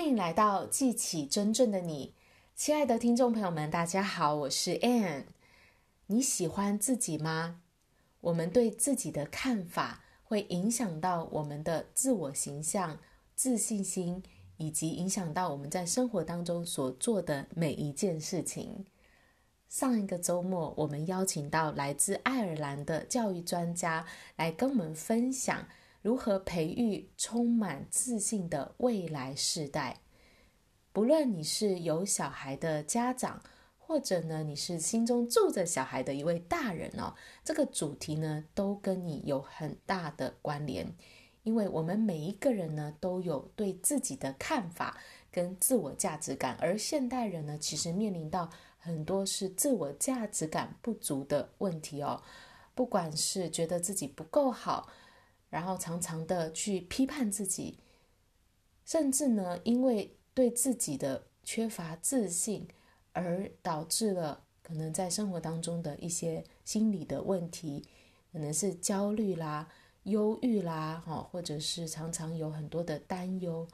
欢迎来到记起真正的你，亲爱的听众朋友们，大家好，我是 Ann。你喜欢自己吗？我们对自己的看法会影响到我们的自我形象、自信心，以及影响到我们在生活当中所做的每一件事情。上一个周末，我们邀请到来自爱尔兰的教育专家来跟我们分享。如何培育充满自信的未来世代？不论你是有小孩的家长，或者呢你是心中住着小孩的一位大人哦，这个主题呢都跟你有很大的关联，因为我们每一个人呢都有对自己的看法跟自我价值感，而现代人呢其实面临到很多是自我价值感不足的问题哦，不管是觉得自己不够好。然后常常的去批判自己，甚至呢，因为对自己的缺乏自信，而导致了可能在生活当中的一些心理的问题，可能是焦虑啦、忧郁啦，哈，或者是常常有很多的担忧。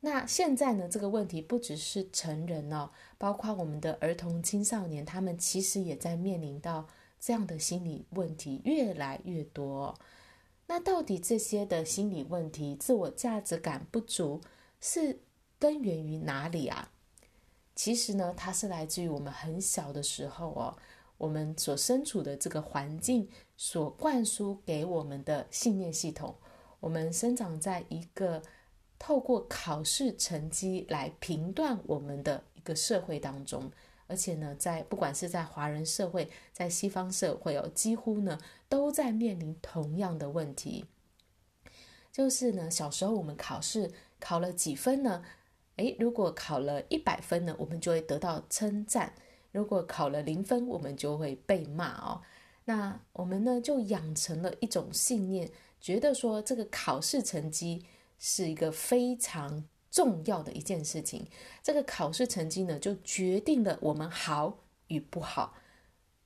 那现在呢，这个问题不只是成人哦，包括我们的儿童、青少年，他们其实也在面临到这样的心理问题越来越多。那到底这些的心理问题、自我价值感不足是根源于哪里啊？其实呢，它是来自于我们很小的时候哦，我们所身处的这个环境所灌输给我们的信念系统。我们生长在一个透过考试成绩来评断我们的一个社会当中。而且呢，在不管是在华人社会，在西方社会哦，几乎呢都在面临同样的问题，就是呢，小时候我们考试考了几分呢？诶，如果考了一百分呢，我们就会得到称赞；如果考了零分，我们就会被骂哦。那我们呢，就养成了一种信念，觉得说这个考试成绩是一个非常。重要的一件事情，这个考试成绩呢，就决定了我们好与不好。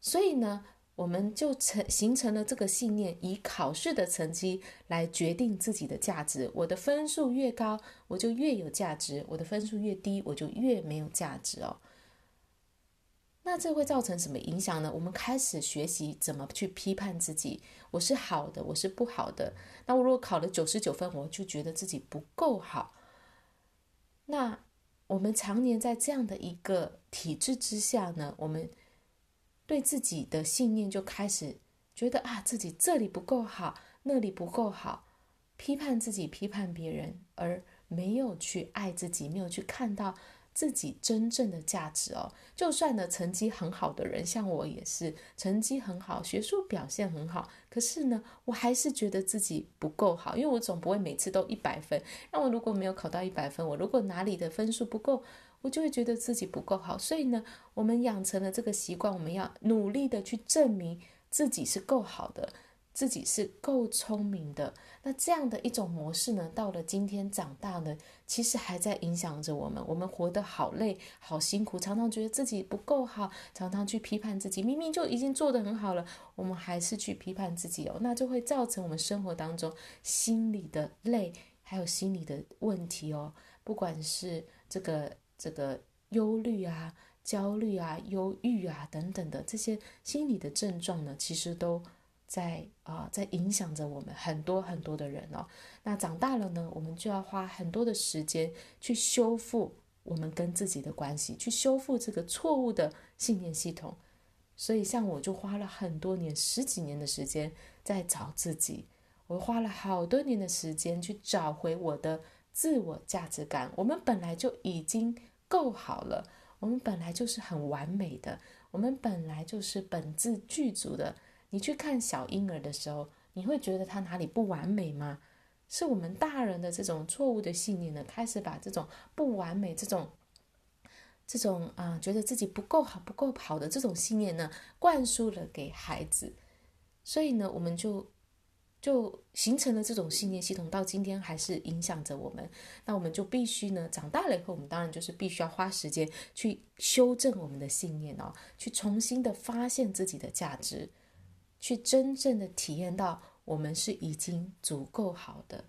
所以呢，我们就成形成了这个信念，以考试的成绩来决定自己的价值。我的分数越高，我就越有价值；我的分数越低，我就越没有价值哦。那这会造成什么影响呢？我们开始学习怎么去批判自己：我是好的，我是不好的。那我如果考了九十九分，我就觉得自己不够好。那我们常年在这样的一个体制之下呢，我们对自己的信念就开始觉得啊，自己这里不够好，那里不够好，批判自己，批判别人，而没有去爱自己，没有去看到。自己真正的价值哦，就算呢成绩很好的人，像我也是成绩很好，学术表现很好，可是呢，我还是觉得自己不够好，因为我总不会每次都一百分。那我如果没有考到一百分，我如果哪里的分数不够，我就会觉得自己不够好。所以呢，我们养成了这个习惯，我们要努力的去证明自己是够好的。自己是够聪明的，那这样的一种模式呢，到了今天长大呢，其实还在影响着我们。我们活得好累，好辛苦，常常觉得自己不够好，常常去批判自己。明明就已经做得很好了，我们还是去批判自己哦，那就会造成我们生活当中心理的累，还有心理的问题哦。不管是这个这个忧虑啊、焦虑啊、忧郁啊等等的这些心理的症状呢，其实都。在啊、在影响着我们很多很多的人哦。那长大了呢，我们就要花很多的时间去修复我们跟自己的关系，去修复这个错误的信念系统。所以，像我就花了很多年，十几年的时间在找自己。我花了好多年的时间去找回我的自我价值感。我们本来就已经够好了，我们本来就是很完美的，我们本来就是本自具足的。你去看小婴儿的时候，你会觉得他哪里不完美吗？是我们大人的这种错误的信念呢，开始把这种不完美、这种、这种啊、觉得自己不够好、不够好的这种信念呢，灌输了给孩子，所以呢，我们就就形成了这种信念系统，到今天还是影响着我们。那我们就必须呢，长大了以后，我们当然就是必须要花时间去修正我们的信念哦，去重新的发现自己的价值。去真正的体验到我们是已经足够好的。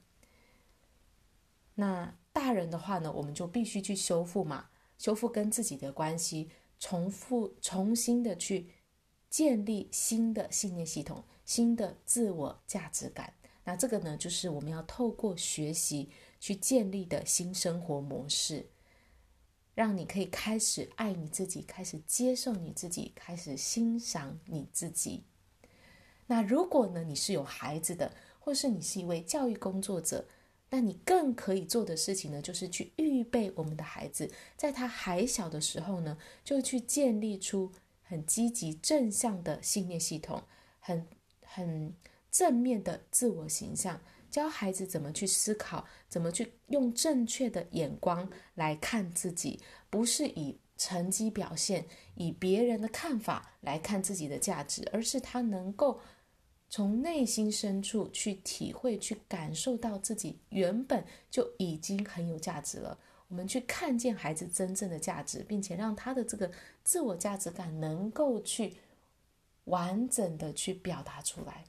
那大人的话呢，我们就必须去修复嘛，修复跟自己的关系，重复重新的去建立新的信念系统、新的自我价值感。那这个呢，就是我们要透过学习去建立的新生活模式，让你可以开始爱你自己，开始接受你自己，开始欣赏你自己。那如果呢，你是有孩子的，或是你是一位教育工作者，那你更可以做的事情呢，就是去预备我们的孩子，在他还小的时候呢，就去建立出很积极正向的信念系统，很很正面的自我形象，教孩子怎么去思考，怎么去用正确的眼光来看自己，不是以成绩表现、以别人的看法来看自己的价值，而是他能够。从内心深处去体会、去感受到自己原本就已经很有价值了。我们去看见孩子真正的价值，并且让他的这个自我价值感能够去完整的去表达出来，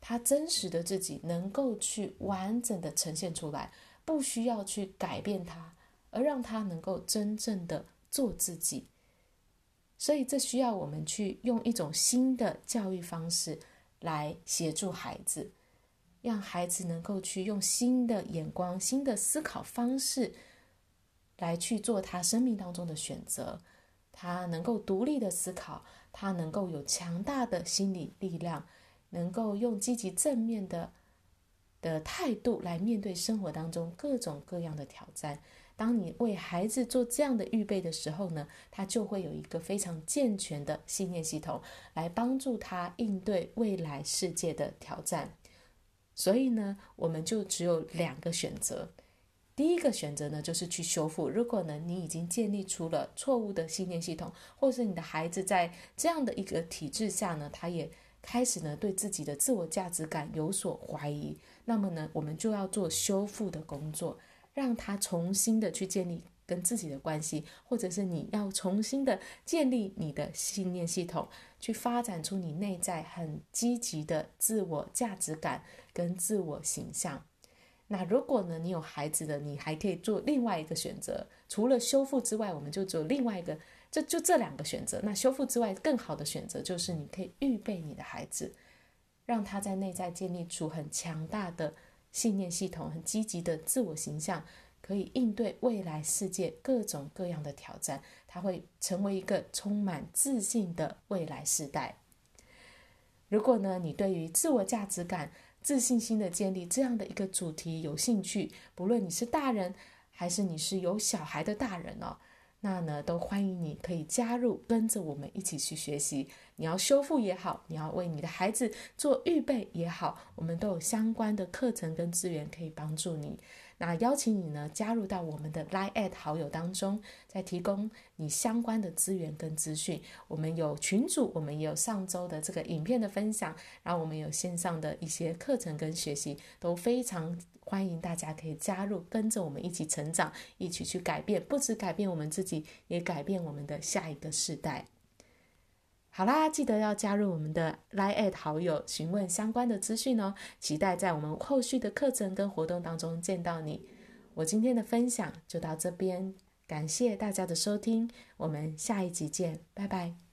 他真实的自己能够去完整的呈现出来，不需要去改变他，而让他能够真正的做自己。所以，这需要我们去用一种新的教育方式。来协助孩子，让孩子能够去用新的眼光、新的思考方式来去做他生命当中的选择。他能够独立的思考，他能够有强大的心理力量，能够用积极正面的的态度来面对生活当中各种各样的挑战。当你为孩子做这样的预备的时候呢，他就会有一个非常健全的信念系统来帮助他应对未来世界的挑战。所以呢，我们就只有两个选择。第一个选择呢，就是去修复。如果呢，你已经建立出了错误的信念系统，或是你的孩子在这样的一个体制下呢，他也开始呢对自己的自我价值感有所怀疑，那么呢，我们就要做修复的工作。让他重新的去建立跟自己的关系，或者是你要重新的建立你的信念系统，去发展出你内在很积极的自我价值感跟自我形象。那如果呢，你有孩子的，你还可以做另外一个选择，除了修复之外，我们就做另外一个，这就这两个选择。那修复之外，更好的选择就是你可以预备你的孩子，让他在内在建立出很强大的。信念系统很积极的自我形象，可以应对未来世界各种各样的挑战。他会成为一个充满自信的未来世代。如果呢，你对于自我价值感、自信心的建立这样的一个主题有兴趣，不论你是大人还是你是有小孩的大人哦。那呢，都欢迎你可以加入，跟着我们一起去学习。你要修复也好，你要为你的孩子做预备也好，我们都有相关的课程跟资源可以帮助你。那邀请你呢，加入到我们的 Line@ 好友当中，再提供你相关的资源跟资讯。我们有群组，我们也有上周的这个影片的分享，然后我们有线上的一些课程跟学习，都非常。欢迎大家可以加入，跟着我们一起成长，一起去改变，不止改变我们自己，也改变我们的下一个世代。好啦，记得要加入我们的 Line@ 好友，询问相关的资讯哦。期待在我们后续的课程跟活动当中见到你。我今天的分享就到这边，感谢大家的收听，我们下一集见，拜拜。